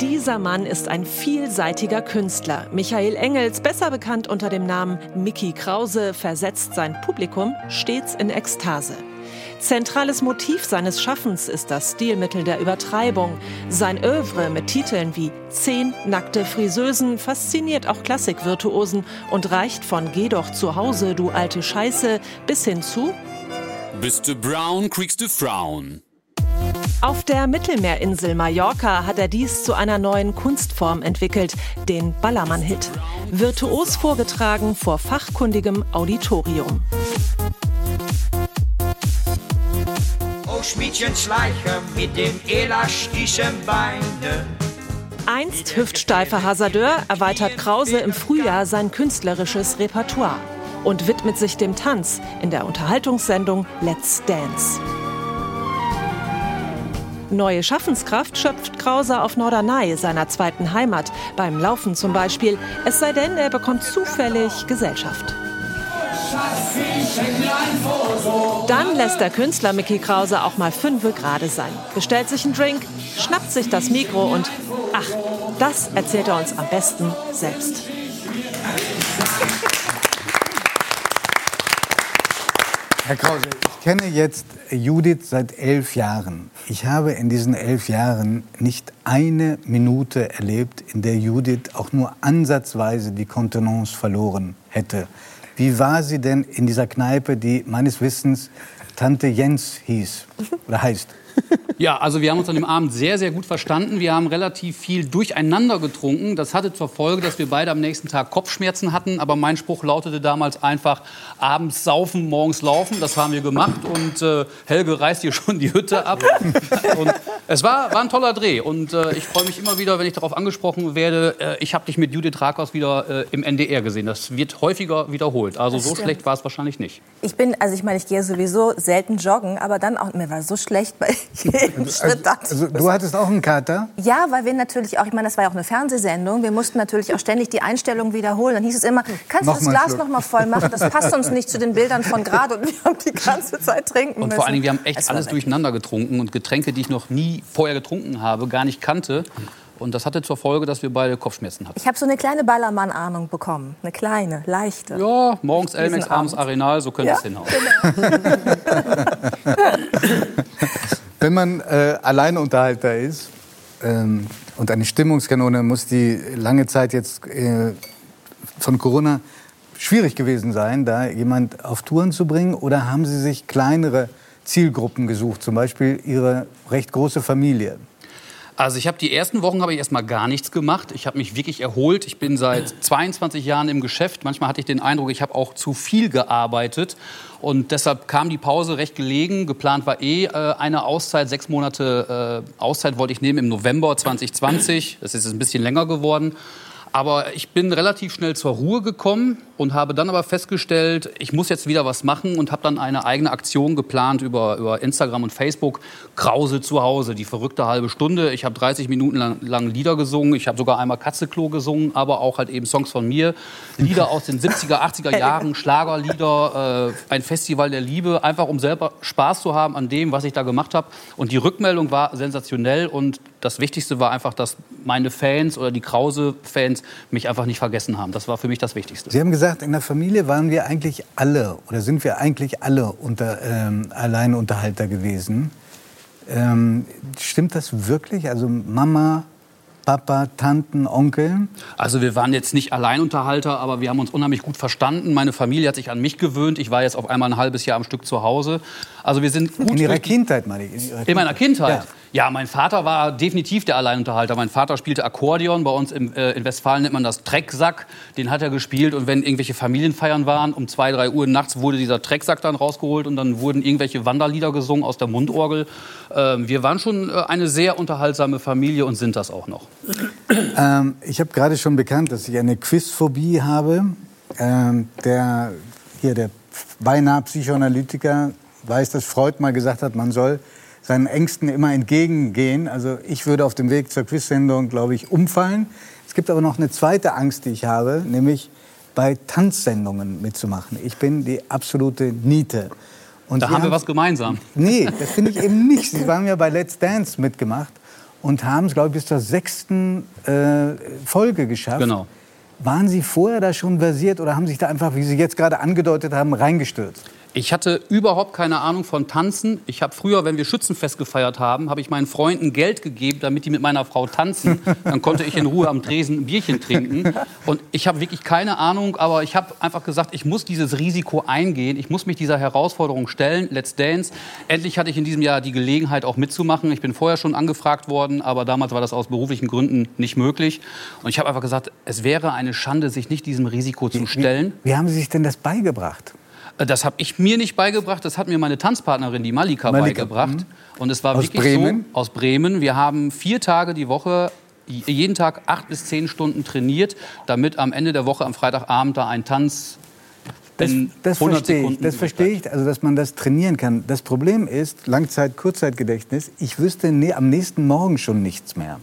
Dieser Mann ist ein vielseitiger Künstler. Michael Engels, besser bekannt unter dem Namen Mickey Krause, versetzt sein Publikum stets in Ekstase. Zentrales Motiv seines Schaffens ist das Stilmittel der Übertreibung. Sein Övre mit Titeln wie Zehn nackte Friseusen fasziniert auch Klassikvirtuosen und reicht von Geh doch zu Hause, du alte Scheiße, bis hin zu Bist du brown, kriegst du Frauen. Auf der Mittelmeerinsel Mallorca hat er dies zu einer neuen Kunstform entwickelt, den Ballermann-Hit. Virtuos vorgetragen vor fachkundigem Auditorium. Oh Schmiedchen Schleicher mit dem elastischen Beine. Einst hüftsteifer Hasardeur erweitert Krause im Frühjahr sein künstlerisches Repertoire und widmet sich dem Tanz in der Unterhaltungssendung Let's Dance. Neue Schaffenskraft schöpft Krause auf Norderney, seiner zweiten Heimat, beim Laufen zum Beispiel, es sei denn, er bekommt zufällig Gesellschaft. Dann lässt der Künstler Mickey Krause auch mal fünfe gerade sein, bestellt sich einen Drink, schnappt sich das Mikro und ach, das erzählt er uns am besten selbst. Herr Krause, ich kenne jetzt Judith seit elf Jahren. Ich habe in diesen elf Jahren nicht eine Minute erlebt, in der Judith auch nur ansatzweise die Kontenance verloren hätte. Wie war sie denn in dieser Kneipe, die meines Wissens Tante Jens hieß oder heißt? Ja, also wir haben uns an dem Abend sehr, sehr gut verstanden. Wir haben relativ viel durcheinander getrunken. Das hatte zur Folge, dass wir beide am nächsten Tag Kopfschmerzen hatten. Aber mein Spruch lautete damals einfach, abends saufen, morgens laufen. Das haben wir gemacht. Und äh, Helge reißt hier schon die Hütte ab. Und es war, war ein toller Dreh. Und äh, ich freue mich immer wieder, wenn ich darauf angesprochen werde, äh, ich habe dich mit Judith Rakos wieder äh, im NDR gesehen. Das wird häufiger wiederholt. Also so schlecht war es wahrscheinlich nicht. Ich bin, also ich meine, ich gehe sowieso selten joggen, aber dann auch, mir war so schlecht bei jedem Schritt. Also, ich, du hattest auch einen Kater? ja, weil wir natürlich auch, ich meine, das war ja auch eine Fernsehsendung, wir mussten natürlich auch ständig die Einstellung wiederholen. Dann hieß es immer, kannst Noch du das Glas Schluck. noch mal voll machen? Das passt uns nicht zu den Bildern von gerade und wir haben die ganze Zeit trinken Und müssen. vor allen Dingen, wir haben echt alles durcheinander getrunken und Getränke, die ich noch nie vorher getrunken habe, gar nicht kannte. Und das hatte zur Folge, dass wir beide Kopfschmerzen hatten. Ich habe so eine kleine Ballermann-Ahnung bekommen. Eine kleine, leichte. Ja, morgens Elmex, abends Abend. Arenal, so könnte Ja, es hinhauen. Wenn man äh, Alleinunterhalter ist ähm, und eine Stimmungskanone, muss die lange Zeit jetzt äh, von Corona schwierig gewesen sein, da jemand auf Touren zu bringen? Oder haben Sie sich kleinere Zielgruppen gesucht, zum Beispiel Ihre recht große Familie? Also ich habe die ersten Wochen habe ich erstmal gar nichts gemacht. Ich habe mich wirklich erholt. Ich bin seit 22 Jahren im Geschäft. Manchmal hatte ich den Eindruck, ich habe auch zu viel gearbeitet. Und deshalb kam die Pause recht gelegen. Geplant war eh äh, eine Auszeit, sechs Monate äh, Auszeit wollte ich nehmen im November 2020. Das ist jetzt ein bisschen länger geworden. Aber ich bin relativ schnell zur Ruhe gekommen und habe dann aber festgestellt, ich muss jetzt wieder was machen und habe dann eine eigene Aktion geplant über, über Instagram und Facebook. Krause zu Hause, die verrückte halbe Stunde. Ich habe 30 Minuten lang, lang Lieder gesungen. Ich habe sogar einmal Katzeklo gesungen, aber auch halt eben Songs von mir. Lieder aus den 70er, 80er Jahren, Schlagerlieder, äh, ein Festival der Liebe. Einfach um selber Spaß zu haben an dem, was ich da gemacht habe. Und die Rückmeldung war sensationell und das Wichtigste war einfach, dass meine Fans oder die Krause-Fans mich einfach nicht vergessen haben. Das war für mich das Wichtigste. Sie haben gesagt, in der Familie waren wir eigentlich alle oder sind wir eigentlich alle unter, ähm, Alleinunterhalter gewesen. Ähm, stimmt das wirklich? Also Mama, Papa, Tanten, Onkel? Also wir waren jetzt nicht Alleinunterhalter, aber wir haben uns unheimlich gut verstanden. Meine Familie hat sich an mich gewöhnt. Ich war jetzt auf einmal ein halbes Jahr am Stück zu Hause. Also wir sind gut In Ihrer Kindheit, meine ich. In, In meiner Kindheit? Ja. Ja. mein Vater war definitiv der Alleinunterhalter. Mein Vater spielte Akkordeon. Bei uns im, äh, in Westfalen nennt man das Trecksack. Den hat er gespielt. Und wenn irgendwelche Familienfeiern waren, um zwei, drei Uhr nachts wurde dieser Trecksack dann rausgeholt und dann wurden irgendwelche Wanderlieder gesungen aus der Mundorgel. Ähm, wir waren schon äh, eine sehr unterhaltsame Familie und sind das auch noch. Ähm, ich habe gerade schon bekannt, dass ich eine Quizphobie habe. Ähm, der, hier, der beinahe Psychoanalytiker weiß, dass Freud mal gesagt hat, man soll seinen Ängsten immer entgegengehen. Also ich würde auf dem Weg zur Quizsendung, glaube ich, umfallen. Es gibt aber noch eine zweite Angst, die ich habe, nämlich bei Tanzsendungen mitzumachen. Ich bin die absolute Niete. Und Da haben wir was gemeinsam. Nee, das finde ich eben nicht. Sie haben ja bei Let's Dance mitgemacht. und haben es, glaube ich, bis zur sechsten äh, Folge geschafft. Genau. Waren Sie vorher da schon versiert oder haben sich da einfach, wie Sie jetzt gerade angedeutet haben, reingestürzt? Ich hatte überhaupt keine Ahnung von Tanzen. Ich habe früher, wenn wir Schützenfest gefeiert haben, habe ich meinen Freunden Geld gegeben, damit die mit meiner Frau tanzen. Dann konnte ich in Ruhe am Tresen ein Bierchen trinken. Und ich habe wirklich keine Ahnung, aber ich habe einfach gesagt, ich muss dieses Risiko eingehen. Ich muss mich dieser Herausforderung stellen. Let's Dance. Endlich hatte ich in diesem Jahr die Gelegenheit, auch mitzumachen. Ich bin vorher schon angefragt worden, aber damals war das aus beruflichen Gründen nicht möglich. Und ich habe einfach gesagt, es wäre eine Schande, sich nicht diesem Risiko zu stellen. Wie haben Sie sich denn das beigebracht? Das habe ich mir nicht beigebracht, das hat mir meine Tanzpartnerin, die Malika, Malika, beigebracht. Und es war Aus wirklich Bremen? so aus Bremen. Wir haben vier Tage die Woche, jeden Tag acht bis zehn Stunden trainiert, damit am Ende der Woche am Freitagabend da ein Tanz Das, in das 100 verstehe ich. Das verstehe ich, also dass man das trainieren kann. Das Problem ist Langzeit, Kurzzeitgedächtnis. Ich wüsste ne, am nächsten Morgen schon nichts mehr.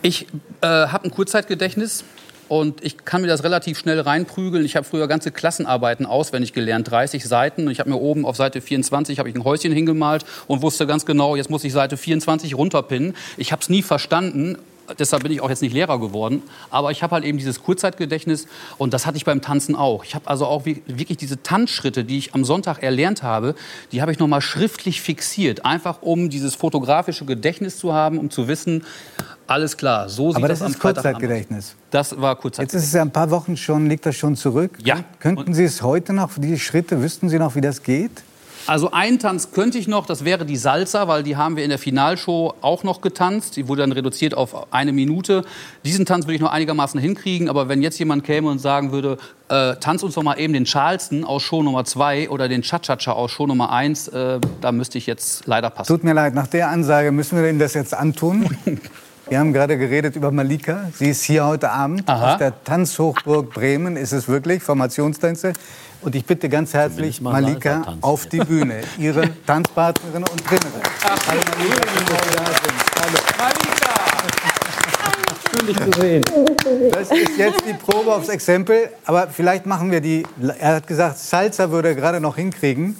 Ich äh, habe ein Kurzzeitgedächtnis und ich kann mir das relativ schnell reinprügeln. Ich habe früher ganze Klassenarbeiten auswendig gelernt, 30 Seiten. Und ich habe mir oben auf Seite 24 habe ich ein Häuschen hingemalt und wusste ganz genau, jetzt muss ich Seite 24 runterpinnen. Ich habe es nie verstanden. Deshalb bin ich auch jetzt nicht Lehrer geworden. Aber ich habe halt eben dieses Kurzzeitgedächtnis und das hatte ich beim Tanzen auch. Ich habe also auch wirklich diese Tanzschritte, die ich am Sonntag erlernt habe, die habe ich noch mal schriftlich fixiert. Einfach um dieses fotografische Gedächtnis zu haben, um zu wissen, alles klar, so sieht Aber das, das ist. Kurzzeitgedächtnis. Das war Jetzt Kurzzeitgedächtnis. ist es ja ein paar Wochen schon, liegt das schon zurück. Ja. Könnten Sie es heute noch, die Schritte, wüssten Sie noch, wie das geht? Also einen Tanz könnte ich noch, das wäre die Salsa, weil die haben wir in der Finalshow auch noch getanzt. Die wurde dann reduziert auf eine Minute. Diesen Tanz würde ich noch einigermaßen hinkriegen, aber wenn jetzt jemand käme und sagen würde, äh, tanz uns doch mal eben den Charleston aus Show Nummer 2 oder den Cha-Cha-Cha aus Show Nummer 1, äh, da müsste ich jetzt leider passen. Tut mir leid, nach der Ansage müssen wir Ihnen das jetzt antun. Wir haben gerade geredet über Malika. Sie ist hier heute Abend Aha. auf der Tanzhochburg Bremen. Ist es wirklich Formationstänze? Und ich bitte ganz herzlich mal Malika auf die Bühne, ihre Tanzpartnerin und Trainerin. Hallo Malika, schön, dich zu sehen. Das ist jetzt die Probe aufs Exempel, aber vielleicht machen wir die. Er hat gesagt, Salsa würde er gerade noch hinkriegen.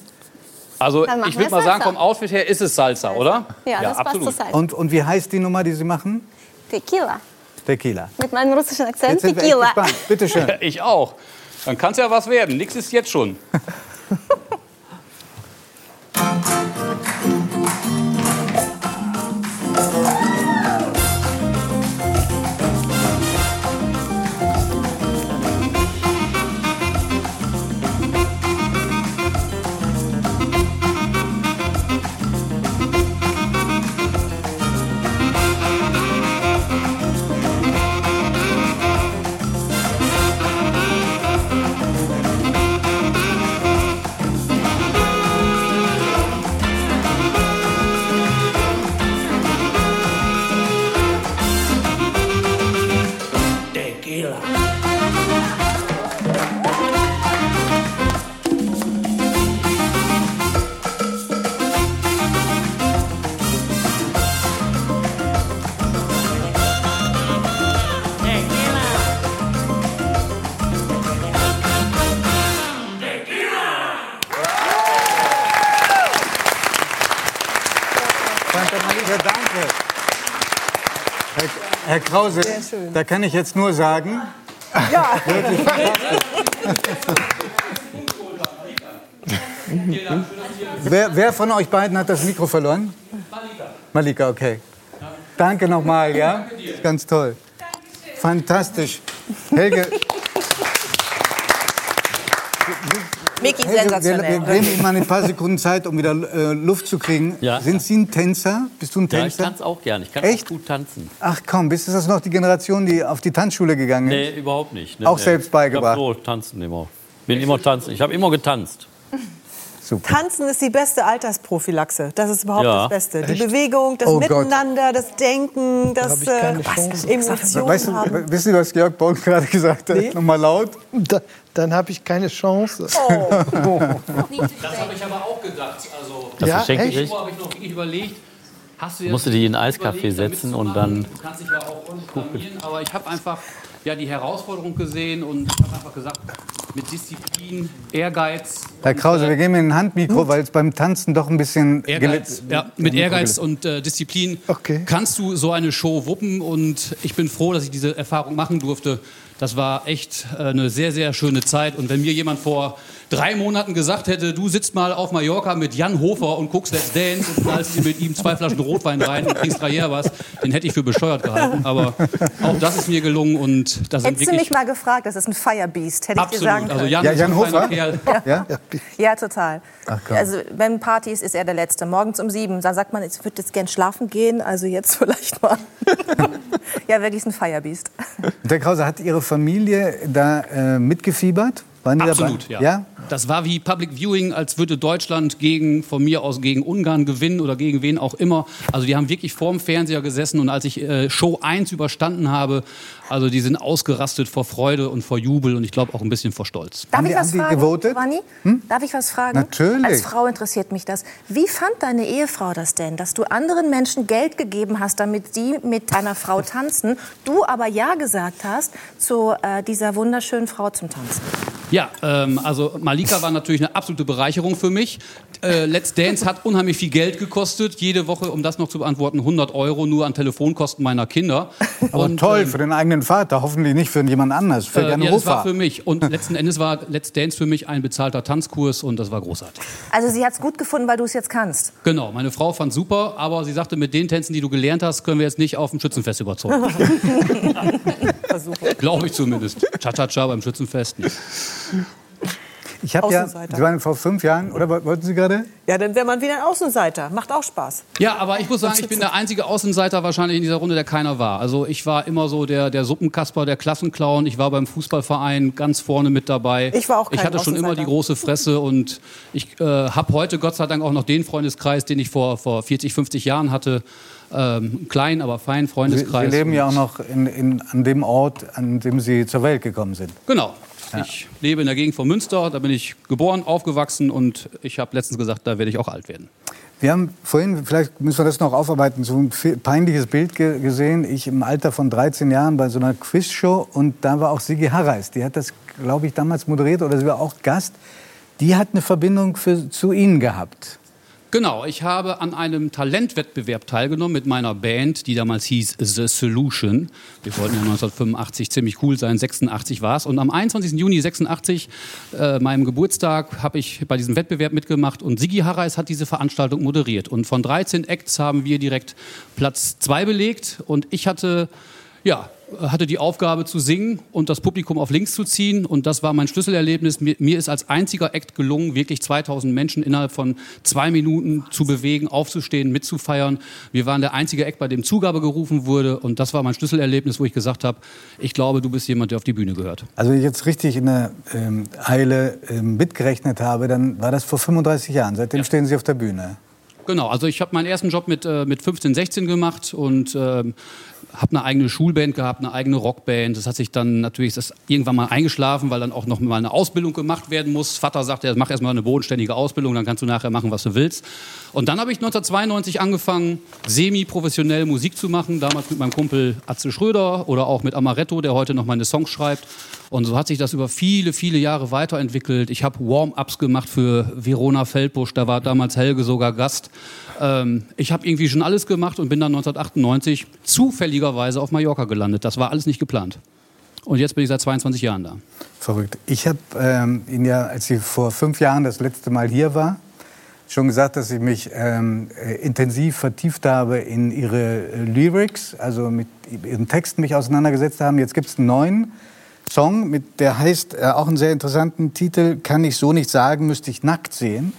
Also ich würde mal sagen, vom Outfit her ist es Salsa, oder? Ja, das passt zur Zeit. Und, und wie heißt die Nummer, die Sie machen? Tequila. Tequila. Mit meinem russischen Akzent. Tequila. gespannt. Bitte schön. Ich auch. Dann kann es ja was werden. Nix ist jetzt schon. Herr, Krause, da kann ich jetzt nur sagen, wirklich fantastisch. wer, wer von euch beiden hat das Mikro verloren? Malika. Malika, okay. Danke nochmal, ja? Ganz toll. Fantastisch. Helge, Miki, Helge wir, wir sensationell. geben Ihnen mal ein paar Sekunden Zeit, um wieder äh, Luft zu kriegen. Ja. Sind Sie ein Tänzer? Bist du ein Ja, ich Tänzer? tanze auch gern. Ich kann Echt? auch gut tanzen. Ach komm, bist du das noch die Generation, die auf die Tanzschule gegangen ist? Nee, überhaupt nicht. Ne? Auch Nee. selbst beigebracht? Ich so tanzen immer. Bin immer tanzen. Ich habe immer getanzt. Super. Tanzen ist die beste Altersprophylaxe. Das ist überhaupt Ja. das Beste. Die Bewegung, das Oh Gott. Miteinander, das Denken, das keine äh. Emotionen Weißt du, haben. wissen Sie, was Georg Born gerade gesagt hat? Nee. Nochmal laut. Da, dann habe ich keine Chance. Das habe ich aber auch gedacht. Also, Das Ja, verschenke echt? ich. habe ich noch wirklich überlegt. Hast du Musst du die in einen Eiskaffee setzen und dann Du kannst dich ja auch aber ich habe einfach ja, die Herausforderung gesehen und habe einfach gesagt, mit Disziplin, Ehrgeiz. Herr Krause, wir geben Ihnen ein Handmikro, weil es beim Tanzen doch ein bisschen... Ehrgeiz, ja, mit Ehrgeiz und äh, Disziplin Okay. kannst du so eine Show wuppen und ich bin froh, dass ich diese Erfahrung machen durfte. Das war echt äh, eine sehr, sehr schöne Zeit und wenn mir jemand vor drei Monaten gesagt hätte, du sitzt mal auf Mallorca mit Jan Hofer und guckst Let's Dance und knallst dir mit ihm zwei Flaschen Rotwein rein und kriegst drei was, den hätte ich für bescheuert gehalten. Aber auch das ist mir gelungen und das sind Hättest du mich mal gefragt, das ist ein Firebeast, hätte ich dir absolut. sagen Also können. Jan, Ja, ist Jan Hofer? Kerl. Ja? Ja, total. Ach, also wenn Partys ist er der Letzte. Morgens um sieben, da sagt man, ich würde jetzt gern schlafen gehen, also jetzt vielleicht mal. ja, wirklich ein Firebeast. Herr Krause, hat Ihre Familie da äh, mitgefiebert? Waren die Absolut, dabei? ja. Das war wie Public Viewing, als würde Deutschland gegen, von mir aus gegen Ungarn gewinnen oder gegen wen auch immer. Also die haben wirklich vorm Fernseher gesessen und als ich äh, Show 1 überstanden habe, also die sind ausgerastet vor Freude und vor Jubel und ich glaube auch ein bisschen vor Stolz. Darf Haben ich was fragen, gewotet? Giovanni? Darf ich was fragen? Natürlich. Als Frau interessiert mich das. Wie fand deine Ehefrau das denn, dass du anderen Menschen Geld gegeben hast, damit sie mit deiner Frau tanzen, du aber Ja gesagt hast zu äh, dieser wunderschönen Frau zum Tanzen? Ja, ähm, also Malika war natürlich eine absolute Bereicherung für mich. Äh, Let's Dance hat unheimlich viel Geld gekostet. Jede Woche, um das noch zu beantworten, 100 Euro nur an Telefonkosten meiner Kinder. Aber Und, toll, ähm, für den eigenen Vater, hoffentlich nicht für jemand anders, für Äh, Jan ja, das war für mich. Und letzten Endes war Let's Dance für mich ein bezahlter Tanzkurs und das war großartig. Also sie hat es gut gefunden, weil du es jetzt kannst. Genau, meine Frau fand super, aber sie sagte, mit den Tänzen, die du gelernt hast, können wir jetzt nicht auf dem Schützenfest überzeugen. Glaube ich zumindest. Cha-cha-cha beim Schützenfest. nicht. Ich habe ja. Sie waren vor fünf Jahren, oder wollten Sie gerade? Ja, dann wäre man wieder ein Außenseiter. Macht auch Spaß. Ja, aber ich muss sagen, ich bin der einzige Außenseiter wahrscheinlich in dieser Runde, der keiner war. Also ich war immer so der, der Suppenkasper, der Klassenclown. Ich war beim Fußballverein ganz vorne mit dabei. Ich war auch Ich kein hatte schon immer die große Fresse und ich äh, habe heute Gott sei Dank auch noch den Freundeskreis, den ich vor, vor 40, 50 Jahren hatte. Ähm, klein, aber fein Freundeskreis. Sie leben ja auch noch in, in, an dem Ort, an dem Sie zur Welt gekommen sind. Genau. Ich lebe in der Gegend von Münster, da bin ich geboren, aufgewachsen und ich habe letztens gesagt, da werde ich auch alt werden. Wir haben vorhin, vielleicht müssen wir das noch aufarbeiten, so ein peinliches Bild ge gesehen. Ich im Alter von 13 Jahren bei so einer Quizshow und da war auch Sigi Harreis. Die hat das, glaube ich, damals moderiert oder sie war auch Gast. Die hat eine Verbindung für, zu Ihnen gehabt. Genau, ich habe an einem Talentwettbewerb teilgenommen mit meiner Band, die damals hieß The Solution. Wir wollten ja 1985 ziemlich cool sein, 86 war es. Und am 21. Juni 86, äh, meinem Geburtstag, habe ich bei diesem Wettbewerb mitgemacht und Sigi Harreis hat diese Veranstaltung moderiert. Und von 13 Acts haben wir direkt Platz 2 belegt und ich hatte ja, hatte die Aufgabe zu singen und das Publikum auf links zu ziehen. Und das war mein Schlüsselerlebnis. Mir, mir ist als einziger Act gelungen, wirklich 2000 Menschen innerhalb von zwei Minuten zu bewegen, aufzustehen, mitzufeiern. Wir waren der einzige Act, bei dem Zugabe gerufen wurde. Und das war mein Schlüsselerlebnis, wo ich gesagt habe, ich glaube, du bist jemand, der auf die Bühne gehört. Also wenn ich jetzt richtig in der ähm, Eile ähm, mitgerechnet habe, dann war das vor 35 Jahren. Seitdem stehen Sie auf der Bühne. Genau, also ich habe meinen ersten Job mit, äh, mit 15, 16 gemacht und ähm, habe eine eigene Schulband gehabt, eine eigene Rockband. Das hat sich dann natürlich das irgendwann mal eingeschlafen, weil dann auch noch mal eine Ausbildung gemacht werden muss. Vater sagte, mach erst mal eine bodenständige Ausbildung, dann kannst du nachher machen, was du willst. Und dann habe ich 1992 angefangen, semi-professionell Musik zu machen, damals mit meinem Kumpel Atze Schröder oder auch mit Amaretto, der heute noch meine Songs schreibt. Und so hat sich das über viele, viele Jahre weiterentwickelt. Ich habe Warm-ups gemacht für Verona Feldbusch, da war damals Helge sogar Gast. Ähm, ich habe irgendwie schon alles gemacht und bin dann 1998 zufälligerweise auf Mallorca gelandet. Das war alles nicht geplant. Und jetzt bin ich seit 22 Jahren da. Verrückt. Ich habe ähm, Ihnen ja, als Sie vor fünf Jahren das letzte Mal hier war, schon gesagt, dass ich mich ähm, äh, intensiv vertieft habe in Ihre äh, Lyrics, also mit Ihren Texten mich auseinandergesetzt haben. Jetzt gibt es einen neuen Song, mit, der heißt, äh, auch einen sehr interessanten Titel, Kann ich so nicht sagen, müsste ich nackt sehen.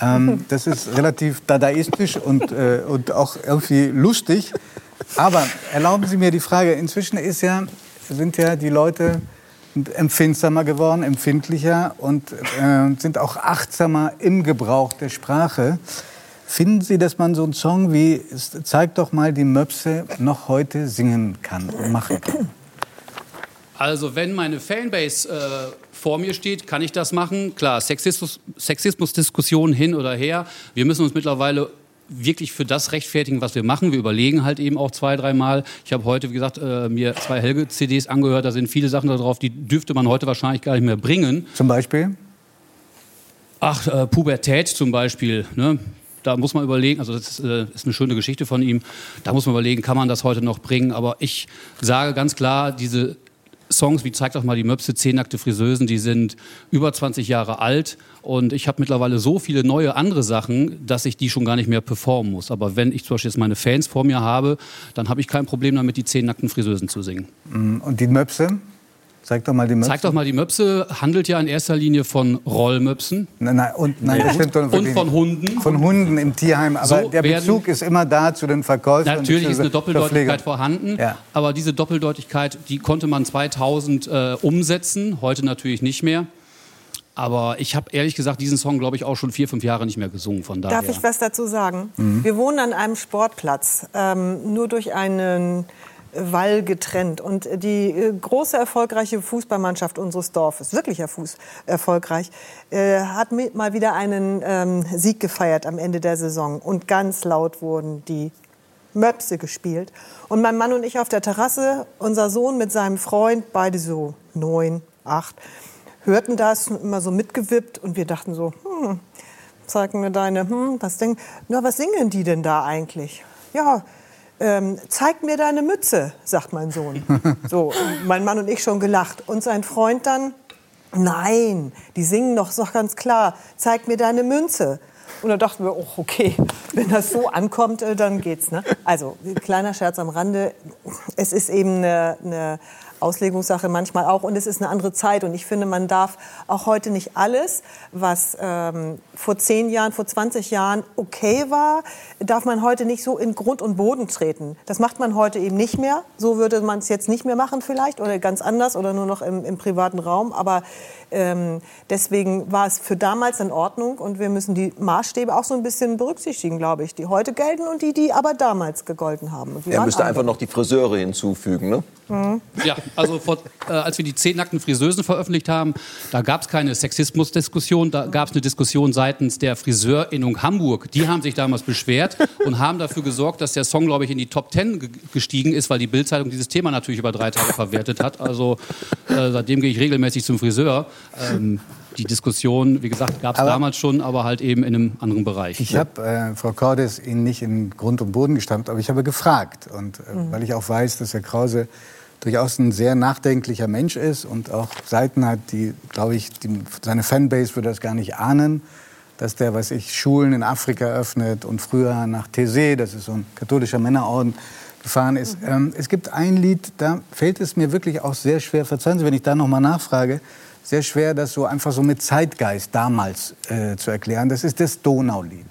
Ähm, das ist relativ dadaistisch und, äh, und auch irgendwie lustig. Aber erlauben Sie mir die Frage, inzwischen ist ja, sind ja die Leute empfindsamer geworden, empfindlicher und äh, sind auch achtsamer im Gebrauch der Sprache. Finden Sie, dass man so einen Song wie Zeig doch mal die Möpse noch heute singen kann und machen kann? Also wenn meine Fanbase äh, vor mir steht, kann ich das machen. Klar, Sexismus, Sexismusdiskussion hin oder her. Wir müssen uns mittlerweile wirklich für das rechtfertigen, was wir machen. Wir überlegen halt eben auch zwei, dreimal. Ich habe heute, wie gesagt, äh, mir zwei Helge-CDs angehört. Da sind viele Sachen da drauf, die dürfte man heute wahrscheinlich gar nicht mehr bringen. Zum Beispiel? Ach, äh, Pubertät zum Beispiel. Ne? Da muss man überlegen, also das ist, äh, ist eine schöne Geschichte von ihm. Da muss man überlegen, kann man das heute noch bringen? Aber ich sage ganz klar, diese Songs wie Zeig doch mal die Möpse, Zehn nackte Friseusen, die sind über 20 Jahre alt und ich habe mittlerweile so viele neue andere Sachen, dass ich die schon gar nicht mehr performen muss. Aber wenn ich zum Beispiel jetzt meine Fans vor mir habe, dann habe ich kein Problem damit, die Zehn nackten Friseusen zu singen. Mm, Und die Möpse? Zeig doch mal die Möpse. Zeig doch mal die Möpse handelt ja in erster Linie von Rollmöpsen. Nein, nein, und, nein, das stimmt doch Und von. Hunden. Von Hunden im Tierheim. Aber So der werden- Bezug ist immer da zu den Verkäufern. Natürlich ist eine Doppeldeutigkeit vorhanden, Ja. aber diese Doppeldeutigkeit, die konnte man 2000 äh, umsetzen, heute natürlich nicht mehr. Aber ich habe ehrlich gesagt diesen Song, glaube ich, auch schon vier, fünf Jahre nicht mehr gesungen. Von daher. Darf ich was dazu sagen? Mhm. Wir wohnen an einem Sportplatz, ähm, nur durch einen Wall getrennt. Und die äh, große erfolgreiche Fußballmannschaft unseres Dorfes, wirklich erfolgreich, äh, hat mal wieder einen ähm, Sieg gefeiert am Ende der Saison. Und ganz laut wurden die Möpse gespielt. Und mein Mann und ich auf der Terrasse, unser Sohn mit seinem Freund, beide so neun, acht, hörten das immer so mitgewippt und wir dachten so, hm, zeig mir deine, hm, was denk, na, was singen die denn da eigentlich? Ja, ähm, zeig mir deine Mütze, sagt mein Sohn. So, mein Mann und ich schon gelacht. Und sein Freund dann, nein, die singen doch, doch ganz klar, zeig mir deine Münze. Und da dachten wir, oh, okay, wenn das so ankommt, äh, dann geht's. Ne? Also, kleiner Scherz am Rande, es ist eben eine, eine Auslegungssache manchmal auch und es ist eine andere Zeit. Und ich finde, man darf auch heute nicht alles, was ähm, vor zehn Jahren, vor 20 Jahren okay war, darf man heute nicht so in Grund und Boden treten. Das macht man heute eben nicht mehr. So würde man es jetzt nicht mehr machen vielleicht oder ganz anders oder nur noch im, im privaten Raum. Aber ähm, deswegen war es für damals in Ordnung und wir müssen die Maßstäbe auch so ein bisschen berücksichtigen, glaube ich, die heute gelten und die, die aber damals gegolten haben. Er müsste andere. einfach noch die Friseure hinzufügen, ne? Ja, also vor, äh, als wir die zehn nackten Friseusen veröffentlicht haben, da gab es keine Sexismusdiskussion, da gab es eine Diskussion seitens der Friseurinnung Hamburg. Die haben sich damals beschwert und haben dafür gesorgt, dass der Song, glaube ich, in die Top Ten ge gestiegen ist, weil die Bildzeitung dieses Thema natürlich über drei Tage verwertet hat. Also äh, seitdem gehe ich regelmäßig zum Friseur. Ähm, die Diskussion, wie gesagt, gab es damals schon, aber halt eben in einem anderen Bereich. Ich habe äh, Frau Cordes Ihnen nicht in Grund und Boden gestammt, aber ich habe gefragt. Und äh, Mhm. weil ich auch weiß, dass Herr Krause durchaus ein sehr nachdenklicher Mensch ist und auch Seiten hat, die, glaube ich, die, seine Fanbase würde das gar nicht ahnen, dass der, was ich, Schulen in Afrika öffnet und früher nach Thésée, das ist so ein katholischer Männerorden, gefahren ist. Ähm, es gibt ein Lied, da fällt es mir wirklich auch sehr schwer, verzeihen Sie, wenn ich da noch mal nachfrage, sehr schwer, das so einfach so mit Zeitgeist damals äh, zu erklären. Das ist das Donaulied.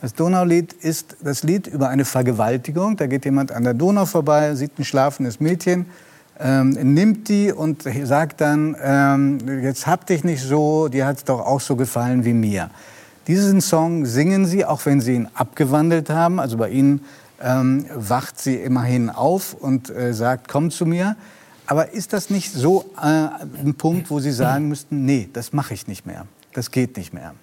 Das Donaulied ist das Lied über eine Vergewaltigung. Da geht jemand an der Donau vorbei, sieht ein schlafendes Mädchen, ähm, nimmt die und sagt dann, ähm, jetzt hab dich nicht so, dir hat's doch auch so gefallen wie mir. Diesen Song singen sie, auch wenn sie ihn abgewandelt haben. Also bei ihnen ähm, wacht sie immerhin auf und äh, sagt, komm zu mir. Aber ist das nicht so äh, ein Punkt, wo Sie sagen müssten, nee, das mache ich nicht mehr, das geht nicht mehr?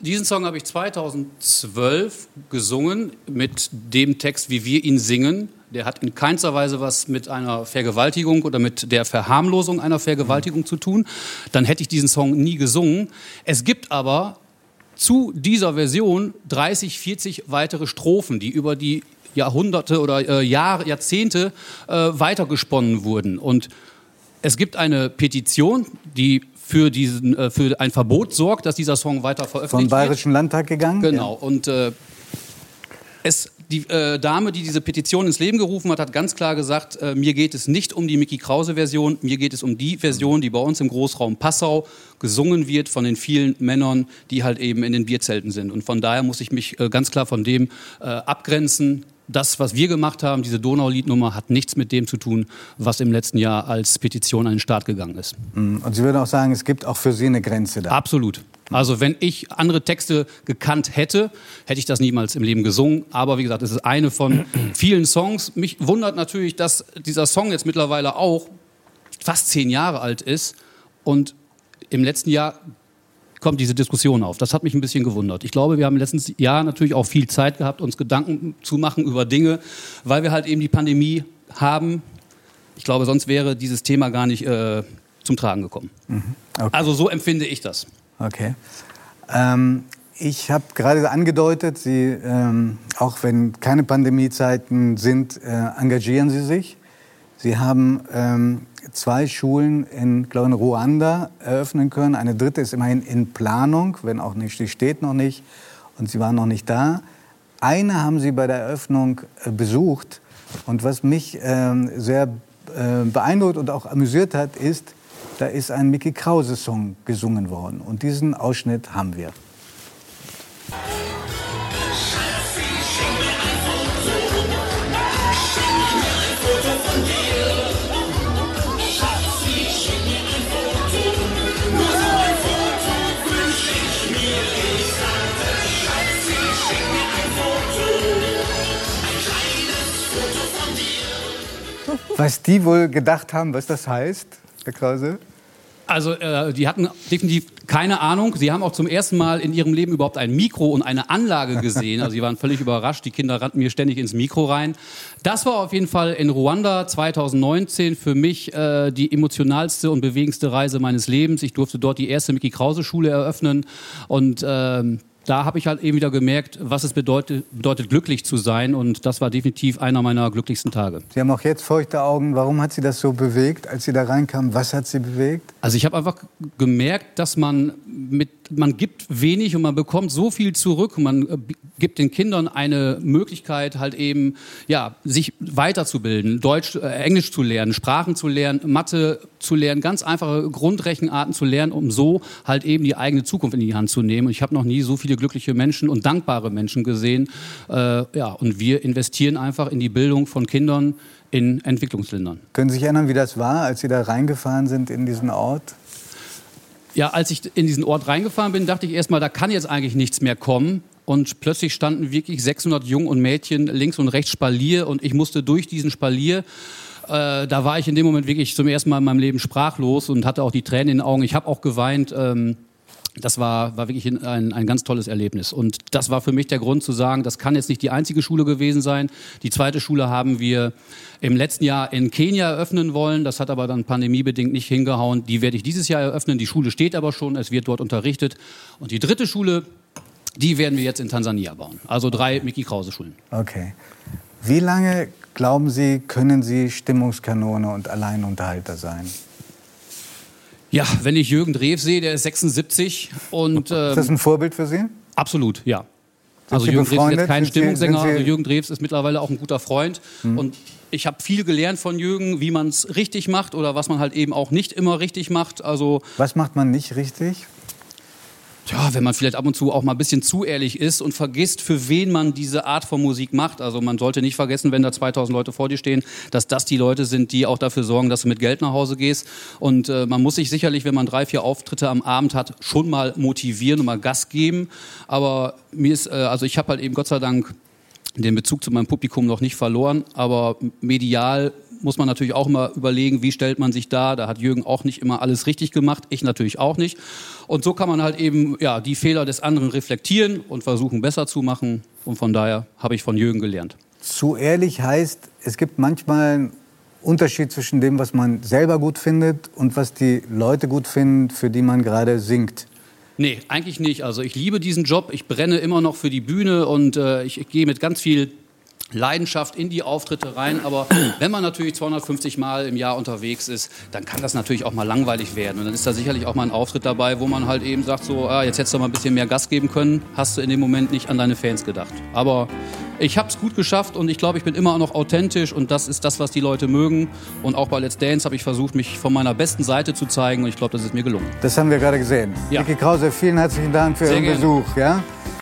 Diesen Song habe ich 2012 gesungen mit dem Text, wie wir ihn singen. Der hat in keinster Weise was mit einer Vergewaltigung oder mit der Verharmlosung einer Vergewaltigung zu tun. Dann hätte ich diesen Song nie gesungen. Es gibt aber zu dieser Version 30, 40 weitere Strophen, die über die Jahrhunderte oder äh, Jahre, Jahrzehnte äh, weitergesponnen wurden. Und es gibt eine Petition, die für, diesen, äh, für ein Verbot sorgt, dass dieser Song weiter Vom veröffentlicht wird. Bayerischen Landtag gegangen? Genau. Und äh, es, die äh, Dame, die diese Petition ins Leben gerufen hat, hat ganz klar gesagt, äh, mir geht es nicht um die Mickey Krause-Version, mir geht es um die Version, die bei uns im Großraum Passau gesungen wird von den vielen Männern, die halt eben in den Bierzelten sind. Und von daher muss ich mich äh, ganz klar von dem äh, abgrenzen. Das, was wir gemacht haben, diese Donauliednummer, hat nichts mit dem zu tun, was im letzten Jahr als Petition an den Start gegangen ist. Mm, Und Sie würden auch sagen, es gibt auch für Sie eine Grenze da. Absolut. Also wenn ich andere Texte gekannt hätte, hätte ich das niemals im Leben gesungen. Aber wie gesagt, es ist eine von vielen Songs. Mich wundert natürlich, dass dieser Song jetzt mittlerweile auch fast zehn Jahre alt ist und im letzten Jahr kommt diese Diskussion auf. Das hat mich ein bisschen gewundert. Ich glaube, wir haben im letzten Jahr natürlich auch viel Zeit gehabt, uns Gedanken zu machen über Dinge, weil wir halt eben die Pandemie haben. Ich glaube, sonst wäre dieses Thema gar nicht äh, zum Tragen gekommen. Mhm. Okay. Also so empfinde ich das. Okay. Ähm, ich habe gerade angedeutet, Sie, ähm, auch wenn keine Pandemiezeiten sind, äh, engagieren Sie sich. Sie haben ähm, zwei Schulen in, glaube in Ruanda eröffnen können. Eine dritte ist immerhin in Planung, wenn auch nicht, die steht noch nicht. Und Sie waren noch nicht da. Eine haben Sie bei der Eröffnung äh, besucht. Und was mich ähm, sehr äh, beeindruckt und auch amüsiert hat, ist, da ist ein Mickey Krause-Song gesungen worden. Und diesen Ausschnitt haben wir. Was die wohl gedacht haben, was das heißt, Herr Krause? Also äh, die hatten definitiv keine Ahnung. Sie haben auch zum ersten Mal in ihrem Leben überhaupt ein Mikro und eine Anlage gesehen. Also sie waren völlig überrascht. Die Kinder rannten mir ständig ins Mikro rein. Das war auf jeden Fall in Ruanda 2019 für mich äh, die emotionalste und bewegendste Reise meines Lebens. Ich durfte dort die erste Mickey Krause Schule eröffnen und ähm, da habe ich halt eben wieder gemerkt, was es bedeutet, bedeutet, glücklich zu sein. Und das war definitiv einer meiner glücklichsten Tage. Sie haben auch jetzt feuchte Augen. Warum hat Sie das so bewegt, als Sie da reinkamen? Was hat Sie bewegt? Also ich habe einfach gemerkt, dass man mit man gibt wenig und man bekommt so viel zurück. Man äh, gibt den Kindern eine Möglichkeit, halt eben, ja, sich weiterzubilden, Deutsch, äh, Englisch zu lernen, Sprachen zu lernen, Mathe zu lernen, ganz einfache Grundrechenarten zu lernen, um so halt eben die eigene Zukunft in die Hand zu nehmen. Und ich habe noch nie so viele glückliche Menschen und dankbare Menschen gesehen. Äh, ja, und wir investieren einfach in die Bildung von Kindern in Entwicklungsländern. Können Sie sich erinnern, wie das war, als Sie da reingefahren sind in diesen Ort? Ja, als ich in diesen Ort reingefahren bin, dachte ich erstmal, da kann jetzt eigentlich nichts mehr kommen. Und plötzlich standen wirklich 600 Jungen und Mädchen links und rechts Spalier und ich musste durch diesen Spalier. Äh, da war ich in dem Moment wirklich zum ersten Mal in meinem Leben sprachlos und hatte auch die Tränen in den Augen. Ich habe auch geweint. Ähm, das war, war wirklich ein, ein ganz tolles Erlebnis. Und das war für mich der Grund zu sagen, das kann jetzt nicht die einzige Schule gewesen sein. Die zweite Schule haben wir im letzten Jahr in Kenia eröffnen wollen. Das hat aber dann pandemiebedingt nicht hingehauen. Die werde ich dieses Jahr eröffnen. Die Schule steht aber schon, es wird dort unterrichtet. Und die dritte Schule, die werden wir jetzt in Tansania bauen. Also drei Mickey Krause Schulen. Okay. Wie lange, glauben Sie, können Sie Stimmungskanone und Alleinunterhalter sein? Ja, wenn ich Jürgen Drew sehe, der ist 76 und ähm, ist das ein Vorbild für Sie? Absolut, ja. Also Jürgen Drews ist jetzt kein Stimmungssänger, also Jürgen Drews ist mittlerweile auch ein guter Freund hm. und ich habe viel gelernt von Jürgen, wie man es richtig macht oder was man halt eben auch nicht immer richtig macht. Also was macht man nicht richtig? Ja, wenn man vielleicht ab und zu auch mal ein bisschen zu ehrlich ist und vergisst, für wen man diese Art von Musik macht. Also man sollte nicht vergessen, wenn da 2000 Leute vor dir stehen, dass das die Leute sind, die auch dafür sorgen, dass du mit Geld nach Hause gehst. Und äh, man muss sich sicherlich, wenn man drei, vier Auftritte am Abend hat, schon mal motivieren und mal Gas geben. Aber mir ist, äh, also ich habe halt eben Gott sei Dank den Bezug zu meinem Publikum noch nicht verloren, aber medial muss man natürlich auch immer überlegen, wie stellt man sich da. Da hat Jürgen auch nicht immer alles richtig gemacht, ich natürlich auch nicht. Und so kann man halt eben ja, die Fehler des anderen reflektieren und versuchen besser zu machen. Und von daher habe ich von Jürgen gelernt. Zu ehrlich heißt, es gibt manchmal einen Unterschied zwischen dem, was man selber gut findet und was die Leute gut finden, für die man gerade singt. Nee, eigentlich nicht. Also ich liebe diesen Job. Ich brenne immer noch für die Bühne und äh, ich, ich gehe mit ganz viel Leidenschaft in die Auftritte rein. Aber wenn man natürlich 250 Mal im Jahr unterwegs ist, dann kann das natürlich auch mal langweilig werden. Und dann ist da sicherlich auch mal ein Auftritt dabei, wo man halt eben sagt, so, ah, jetzt hättest du mal ein bisschen mehr Gas geben können, hast du in dem Moment nicht an deine Fans gedacht. Aber ich habe es gut geschafft und ich glaube, ich bin immer noch authentisch und das ist das, was die Leute mögen. Und auch bei Let's Dance habe ich versucht, mich von meiner besten Seite zu zeigen und ich glaube, das ist mir gelungen. Das haben wir gerade gesehen. Ja. Vicky Krause, vielen herzlichen Dank für Sehr Ihren gerne. Besuch. Ja?